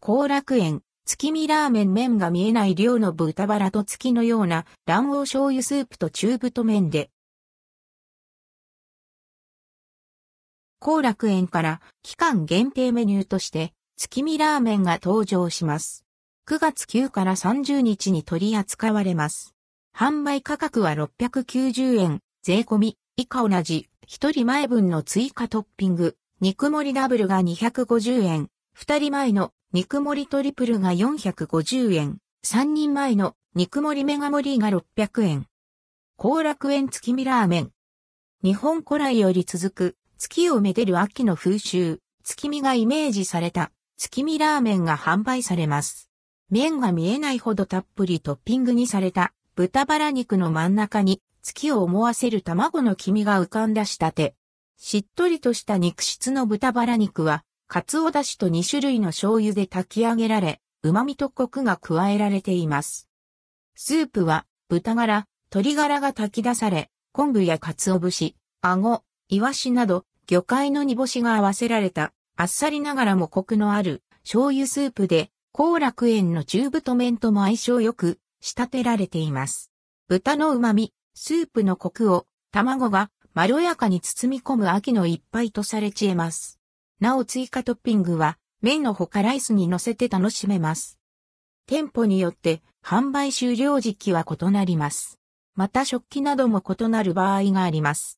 後楽園、月見ラーメン麺が見えない量の豚バラと月のような卵黄醤油スープと中太麺で。後楽園から期間限定メニューとして月見ラーメンが登場します。9月9から30日に取り扱われます。販売価格は690円、税込み、以下同じ、1人前分の追加トッピング、肉盛りダブルが250円、2人前の肉盛りトリプルが450円。3人前の肉盛りメガ盛りが600円。後楽園月見ラーメン。日本古来より続く月をめでる秋の風習、月見がイメージされた月見ラーメンが販売されます。麺が見えないほどたっぷりトッピングにされた豚バラ肉の真ん中に月を思わせる卵の黄身が浮かんだ仕立て。しっとりとした肉質の豚バラ肉はカツオだしと2種類の醤油で炊き上げられ、旨味とコクが加えられています。スープは豚ガ鶏ガラが炊き出され、昆布や鰹節、アゴ、イワシなど魚介の煮干しが合わせられたあっさりながらもコクのある醤油スープで後楽園の中太麺とも相性よく仕立てられています。豚の旨味、スープのコクを卵がまろやかに包み込む秋の一杯とされちえます。なお追加トッピングは麺の他ライスに乗せて楽しめます。店舗によって販売終了時期は異なります。また食器なども異なる場合があります。